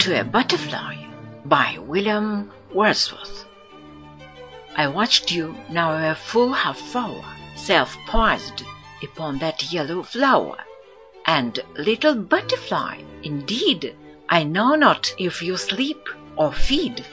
to a Butterfly by William Wordsworth. I watched you now a full half hour Self poised upon that yellow flower, And, little Butterfly, indeed. I know not if you sleep or feed.